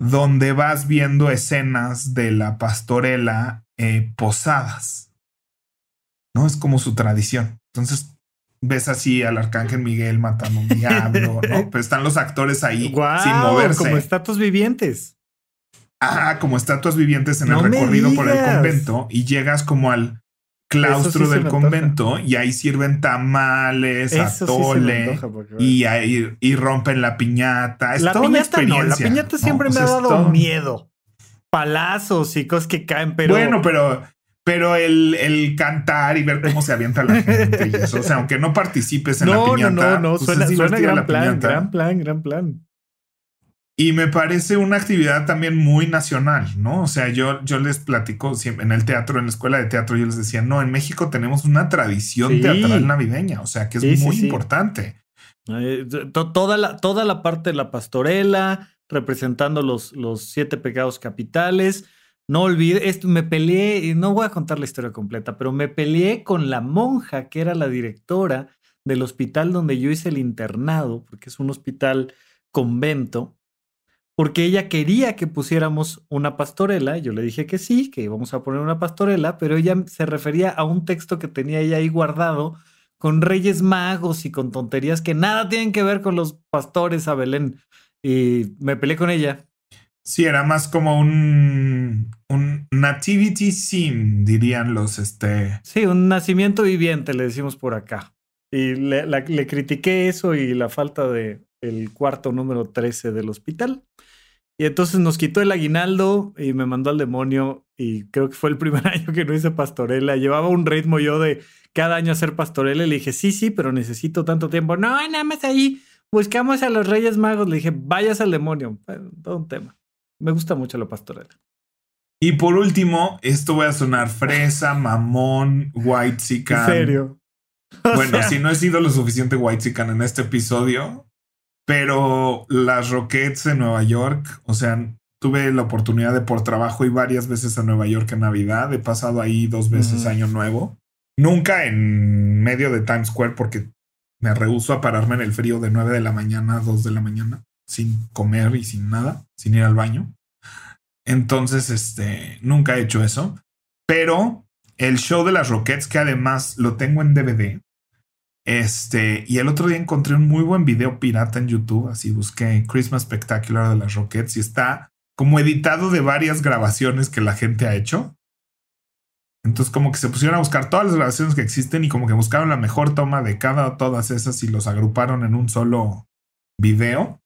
donde vas viendo escenas de la pastorela eh, posadas. ¿No? Es como su tradición. Entonces ves así al arcángel Miguel matando un diablo, ¿no? *laughs* Pero están los actores ahí sin moverse. Como estatuas vivientes. Ah, como estatuas vivientes en el recorrido por el convento y llegas como al claustro del convento y ahí sirven tamales, atole y, ahí, y rompen la piñata. Es la toda piñata una experiencia. no, la piñata siempre me ha dado miedo. Palazos y cosas que caen, pero. Bueno, pero, pero el, el cantar y ver cómo se avienta la gente y eso. O sea, aunque no participes en la piñata. No, no, no, pues suena, suena gran plan, gran plan, gran plan. Y me parece una actividad también muy nacional, ¿no? O sea, yo, yo les platico siempre en el teatro, en la escuela de teatro, yo les decía, no, en México tenemos una tradición teatral navideña, o sea, que es muy importante. Eh, toda, la, toda la parte de la pastorela, representando los, los siete pecados capitales. No olvide, esto, me peleé, y no voy a contar la historia completa, pero me peleé con la monja que era la directora del hospital donde yo hice el internado, porque es un hospital convento porque ella quería que pusiéramos una pastorela. Yo le dije que sí, que íbamos a poner una pastorela, pero ella se refería a un texto que tenía ella ahí guardado con reyes magos y con tonterías que nada tienen que ver con los pastores a Belén. Y me peleé con ella. Sí, era más como un, un nativity sim, dirían los este. Sí, un nacimiento viviente, le decimos por acá. Y le, le critiqué eso y la falta de el cuarto número 13 del hospital. Y entonces nos quitó el aguinaldo y me mandó al demonio. Y creo que fue el primer *laughs* año que no hice pastorela. Llevaba un ritmo yo de cada año hacer pastorela. Y le dije, sí, sí, pero necesito tanto tiempo. No, nada más ahí. Buscamos a los Reyes Magos. Le dije, vayas al demonio. todo un tema. Me gusta mucho la pastorela. Y por último, esto voy a sonar fresa, mamón, white chican. ¿En serio? *laughs* bueno, si no he sido lo suficiente white chican en este episodio, pero las Rockets de Nueva York, o sea, tuve la oportunidad de por trabajo y varias veces a Nueva York en Navidad. He pasado ahí dos veces año nuevo. Nunca en medio de Times Square porque me rehuso a pararme en el frío de 9 de la mañana a 2 de la mañana sin comer y sin nada, sin ir al baño. Entonces, este, nunca he hecho eso. Pero el show de las Rockets, que además lo tengo en DVD, este, y el otro día encontré un muy buen video pirata en YouTube, así busqué Christmas Spectacular de las Rockets y está como editado de varias grabaciones que la gente ha hecho. Entonces como que se pusieron a buscar todas las grabaciones que existen y como que buscaron la mejor toma de cada todas esas y los agruparon en un solo video.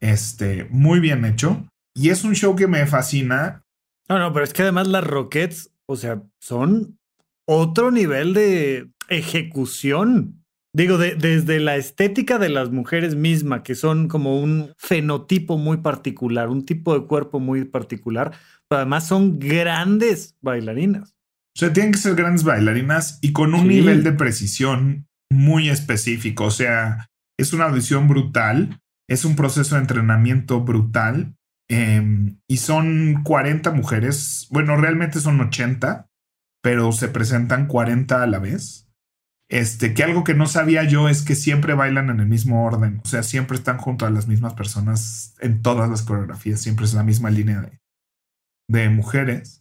Este, muy bien hecho. Y es un show que me fascina. No, no, pero es que además las Rockets, o sea, son otro nivel de ejecución. Digo, desde la estética de las mujeres mismas, que son como un fenotipo muy particular, un tipo de cuerpo muy particular, pero además son grandes bailarinas. O sea, tienen que ser grandes bailarinas y con un nivel de precisión muy específico. O sea, es una audición brutal, es un proceso de entrenamiento brutal Em, y son 40 mujeres, bueno, realmente son 80, pero se presentan 40 a la vez. Este, que algo que no sabía yo es que siempre bailan en el mismo orden, o sea, siempre están junto a las mismas personas en todas las coreografías, siempre es la misma línea de, de mujeres.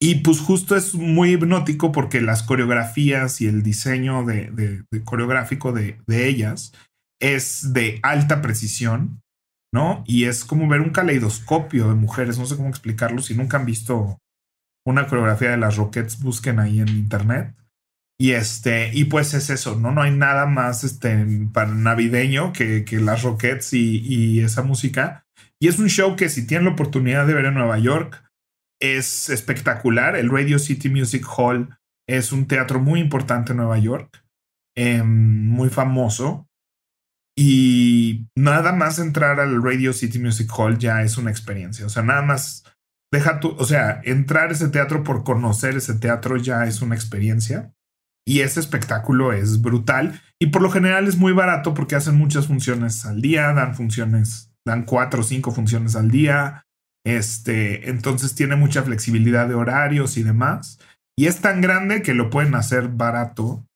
Y pues justo es muy hipnótico porque las coreografías y el diseño de, coreográfico de, de, ellas es de alta precisión, ¿no? Y es como ver un caleidoscopio de mujeres, no sé cómo explicarlo, si nunca han visto una coreografía de las Rockets, busquen ahí en internet. Y este, y pues es eso, ¿no? No hay nada más este, para navideño que, que las Rockets y, esa música. Y es un show que si tienen la oportunidad de ver en Nueva York, es espectacular. El Radio City Music Hall es un teatro muy importante en Nueva York, em, muy famoso. Y nada más entrar al Radio City Music Hall ya es una experiencia. O sea, nada más deja tu, o sea, entrar a ese teatro por conocer ese teatro ya es una experiencia. Y ese espectáculo es brutal y por lo general es muy barato porque hacen muchas funciones al día, dan funciones, dan cuatro o cinco funciones al día. Este, entonces tiene mucha flexibilidad de horarios y demás. Y es tan grande que lo pueden hacer barato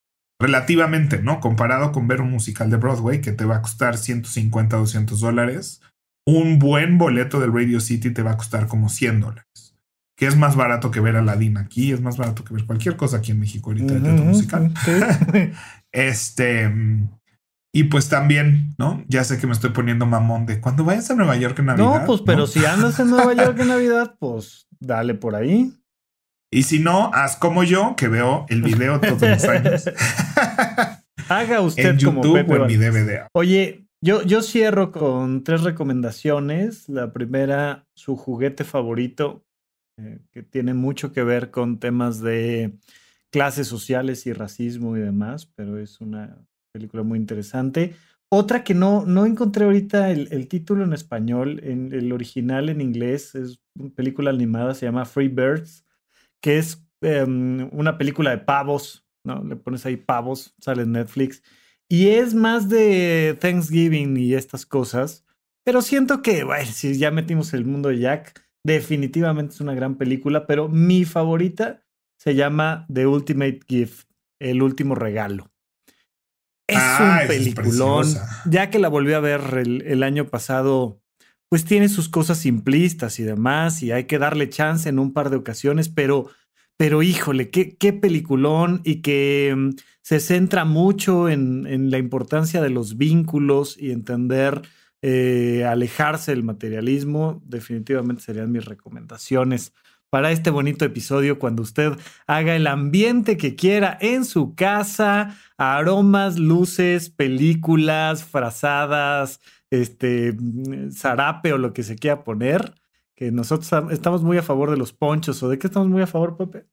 relativamente, ¿no? Comparado con ver un musical de Broadway que te va a costar 150, 200 dólares. Un buen boleto del Radio City te va a costar como 100 dólares que es más barato que ver a Aladdin aquí, es más barato que ver cualquier cosa aquí en México ahorita de teatro musical. este, y pues también, ¿no? Ya sé que me estoy poniendo mamón de cuando vayas a Nueva York en Navidad. No, pues, pero si andas en Nueva York en *laughs* Navidad, pues dale por ahí. Y si no, haz como yo, que veo el video todos los años. *laughs* Haga usted en YouTube o en mi DVD. Oye, yo, cierro con tres recomendaciones. La primera, su juguete favorito eh, que tiene mucho que ver con temas de clases sociales y racismo y demás, pero es una película muy interesante. Otra que no, no encontré ahorita el, título en español, en el original en inglés, es una película animada, se llama Free Birds, que es em, una película de pavos, ¿no? Le pones ahí pavos, sale en Netflix, y es más de Thanksgiving y estas cosas, pero siento que, bueno, si ya metimos el mundo de Jack, Definitivamente es una gran película, pero mi favorita se llama The Ultimate Gift, el último regalo. Es ah, un peliculón. ya que la volví a ver el, año pasado, pues tiene sus cosas simplistas y demás, y hay que darle chance en un par de ocasiones, pero, pero híjole, qué, qué peliculón y que mm, se centra mucho en, en, la importancia de los vínculos y entender eh, alejarse del materialismo, definitivamente serían mis recomendaciones para este bonito episodio cuando usted haga el ambiente que quiera en su casa, aromas, luces, películas, frazadas, este, mm, zarape o lo que se quiera poner, que nosotros estamos muy a favor de los ponchos, ¿o de qué estamos muy a favor, Pepe?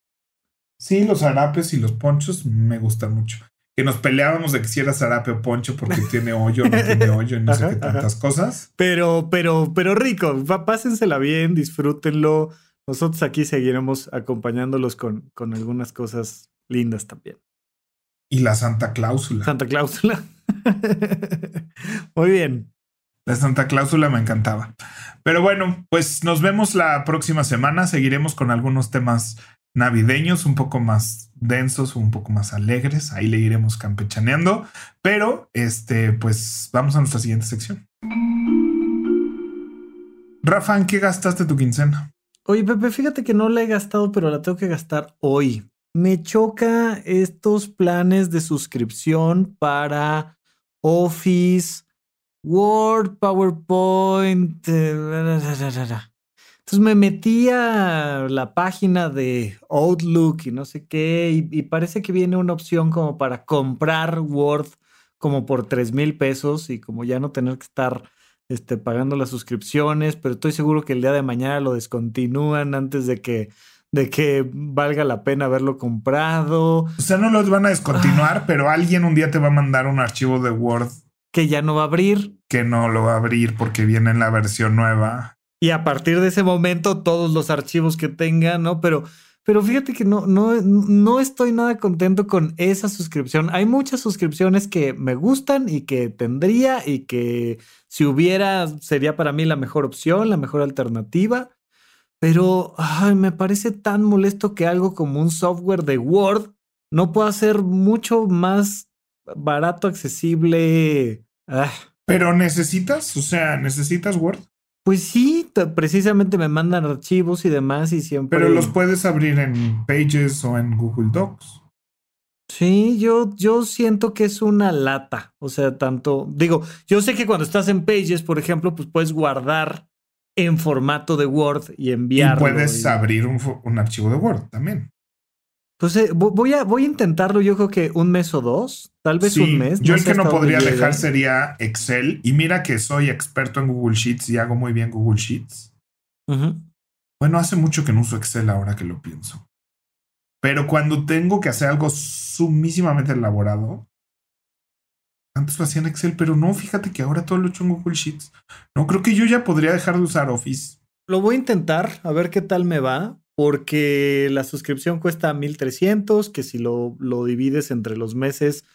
Sí, los zarapes y los ponchos me gustan mucho que nos peleábamos de que si era zarape o poncho porque *laughs* tiene hoyo, no tiene hoyo, no sé qué tantas cosas. Pero, pero, pero rico, pásensela bien, disfrútenlo. Nosotros aquí seguiremos acompañándolos con, con algunas cosas lindas también. Y la Santa Cláusula. Santa Cláusula. *laughs* Muy bien. La Santa Cláusula me encantaba. Pero bueno, pues nos vemos la próxima semana. Seguiremos con algunos temas navideños, un poco más densos, un poco más alegres. Ahí le iremos campechaneando. Pero, este, pues vamos a nuestra siguiente sección. Rafa, ¿en qué gastaste tu quincena? Oye, Pepe, fíjate que no la he gastado, pero la tengo que gastar hoy. Me choca estos planes de suscripción para Office, Word, PowerPoint. Eh, entonces me metí a la página de Outlook y no sé qué, y, parece que viene una opción como para comprar Word como por 3 mil pesos y como ya no tener que estar este, pagando las suscripciones, pero estoy seguro que el día de mañana lo descontinúan antes de que, de que valga la pena haberlo comprado. O sea, no los van a descontinuar, ah. pero alguien un día te va a mandar un archivo de Word. Que ya no va a abrir. Que no lo va a abrir porque viene en la versión nueva y a partir de ese momento todos los archivos que tengan, ¿no? Pero, Pero fíjate que no, no, no estoy nada contento con esa suscripción. Hay muchas suscripciones que me gustan y que tendría y que si hubiera sería para mí la mejor opción, la mejor alternativa. Pero me parece tan molesto que algo como un software de Word no pueda ser mucho más barato, accesible. Ah. Pero necesitas, o sea, necesitas Word. Pues sí, precisamente me mandan archivos y demás y siempre. Pero los puedes abrir en Pages o en Google Docs. Sí, yo, yo siento que es una lata. O sea, tanto. Digo, yo sé que cuando estás en Pages, por ejemplo, pues puedes guardar en formato de Word y enviarlo. Y puedes abrir un, archivo de Word también. Eh, voy, a, voy a intentarlo, yo creo que un mes o dos, tal vez un mes. Yo el que no podría dejar sería Excel. Y mira que soy experto en Google Sheets y hago muy bien Google Sheets. Bueno, hace mucho que no uso Excel ahora que lo pienso. Pero cuando tengo que hacer algo sumísimamente elaborado, antes lo hacía en Excel, pero no, fíjate que ahora todo lo he hecho en Google Sheets. No, creo que yo ya podría dejar de usar Office. Lo voy a intentar, a ver qué tal me va porque la suscripción cuesta 1300, que si lo, lo divides entre los meses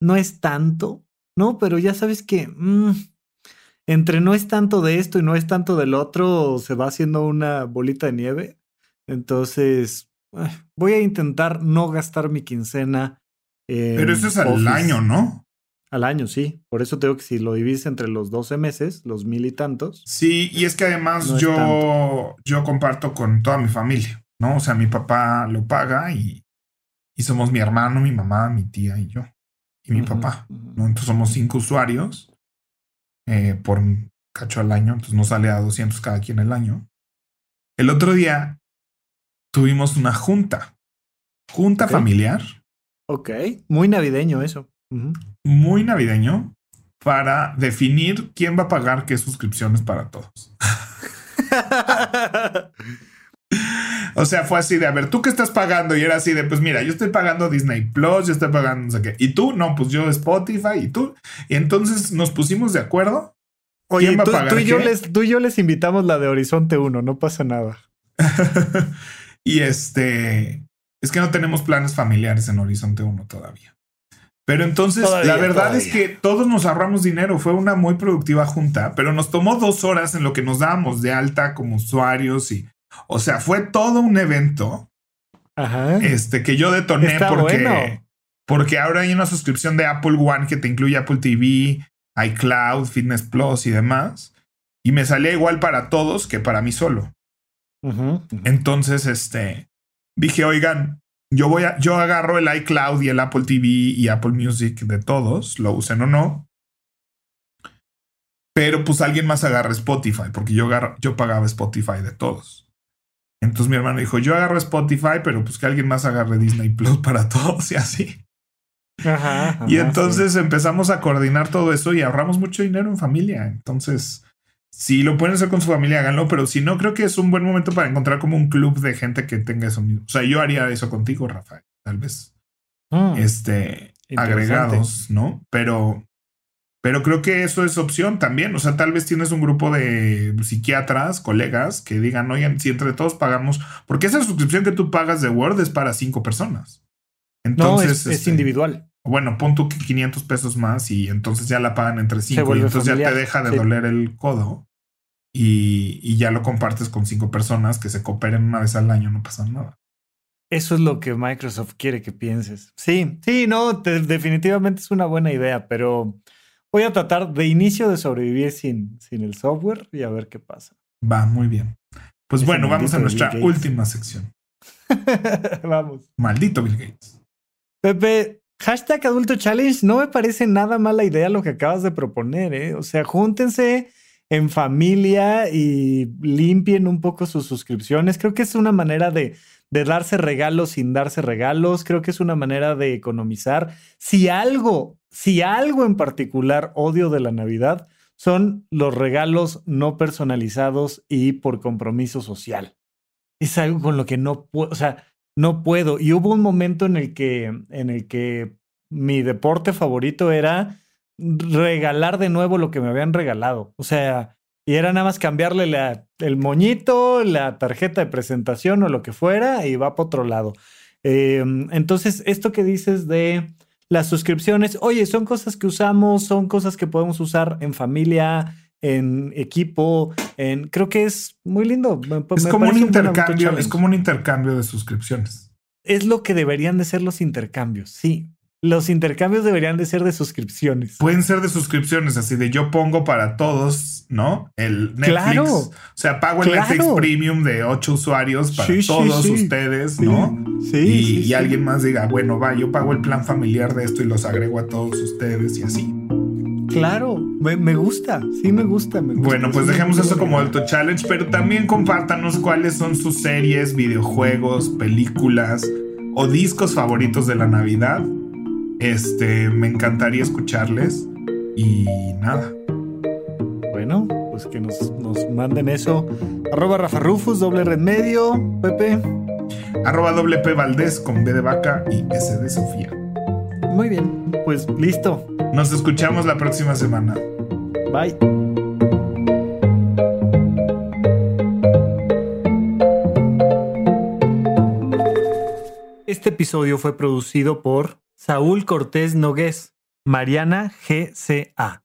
no es tanto, ¿no? Pero ya sabes que mm, entre no es tanto de esto y no es tanto del otro, se va haciendo una bolita de nieve. Entonces, eh, voy a intentar no gastar mi quincena. Pero eso es al año, ¿no? Al año, sí. Por eso tengo que si lo divides entre los 12 meses, los mil y tantos. Sí, y es que además yo, yo comparto con toda mi familia, ¿no? O sea, mi papá lo paga y, y somos mi hermano, mi mamá, mi tía y yo. Y mi papá, ¿no? Entonces somos cinco usuarios eh, por cacho al año, entonces nos sale a 200 cada quien el año. El otro día tuvimos una junta, junta familiar. Ok, muy navideño eso muy navideño para definir quién va a pagar qué suscripciones para todos. *laughs* o sea, fue así de, a ver, ¿tú qué estás pagando? Y era así de, pues mira, yo estoy pagando Disney Plus, yo estoy pagando no sé qué. Y tú, no, pues yo Spotify y tú. Y entonces nos pusimos de acuerdo. Oye, tú, tú, y yo les, tú y yo les invitamos la de Horizonte 1, no pasa nada. *laughs* y este, es que no tenemos planes familiares en Horizonte 1 todavía. Pero entonces, la verdad es que todos nos ahorramos dinero. Fue una muy productiva junta, pero nos tomó dos horas en lo que nos dábamos de alta como usuarios y, o sea, fue todo un evento. Ajá. Este que yo detoné porque, porque ahora hay una suscripción de Apple One que te incluye Apple TV, iCloud, Fitness Plus y demás. Y me salía igual para todos que para mí solo. Entonces, este dije, oigan, yo voy a, yo agarro el iCloud y el Apple TV y Apple Music de todos, lo usen o no. Pero pues alguien más agarra Spotify, porque yo, yo pagaba Spotify de todos. Entonces mi hermano dijo, yo agarro Spotify, pero pues que alguien más agarre Disney Plus *laughs* para todos y así. y entonces empezamos a coordinar todo eso y ahorramos mucho dinero en familia. Entonces, si lo pueden hacer con su familia, háganlo, pero si no, creo que es un buen momento para encontrar como un club de gente que tenga eso mismo. O sea, yo haría eso contigo, Rafael, tal vez. Mm. este, agregados, ¿no? Pero, pero creo que eso es opción también. O sea, tal vez tienes un grupo de psiquiatras, colegas, que digan, oigan, si entre todos pagamos, porque esa suscripción que tú pagas de Word es para cinco personas. Entonces, no, es, es este, individual. Bueno, pon tú 500 pesos más y entonces ya la pagan entre cinco y entonces ya te deja de doler el codo y, ya lo compartes con cinco personas que se cooperen una vez al año, no pasa nada. Eso es lo que Microsoft quiere que pienses. Sí, sí, no, definitivamente es una buena idea, pero voy a tratar de inicio de sobrevivir sin, sin el software y a ver qué pasa. Va, muy bien. Pues bueno, vamos a nuestra última sección. *laughs* vamos. Maldito Bill Gates. Pepe, hashtag adulto challenge no me parece nada mala idea lo que acabas de proponer, ¿eh? O sea, júntense en familia y limpien un poco sus suscripciones. Creo que es una manera de, de darse regalos sin darse regalos. Creo que es una manera de economizar. Si algo, si algo en particular odio de la Navidad, son los regalos no personalizados y por compromiso social. Es algo con lo que no puedo, o sea, no puedo. Y hubo un momento en el que, en el que mi deporte favorito era regalar de nuevo lo que me habían regalado. O sea, Y era nada más cambiarle la, el moñito, la tarjeta de presentación o lo que fuera y va para otro lado. Em, entonces, esto que dices de las suscripciones, oye, son cosas que usamos, son cosas que podemos usar en familia, en equipo, en creo que es muy lindo. es como un intercambio, es como un intercambio de suscripciones. Es lo que deberían de ser los intercambios, sí. Los intercambios deberían de ser de suscripciones. Pueden ser de suscripciones, así de yo pongo para todos, ¿no? El Netflix. Claro, o sea, pago el Netflix Premium de ocho usuarios para todos ustedes, ¿no? Sí. Y, alguien más diga, bueno, va, yo pago el plan familiar de esto y los agrego a todos ustedes y así. Claro, me, gusta, sí me gusta, Bueno, pues dejemos eso como alto challenge, pero también compártanos cuáles son sus series, videojuegos, películas o discos favoritos de la Navidad este, me encantaría escucharles y nada. Bueno, pues que nos, manden eso. Arroba Rafa Rufus, doble red medio, Pepe. Arroba doble P Valdés con B de vaca y S de Sofía. Muy bien, pues listo. Nos escuchamos la próxima semana. Bye. Este episodio fue producido por Saúl Cortés Nogués, Mariana GCA.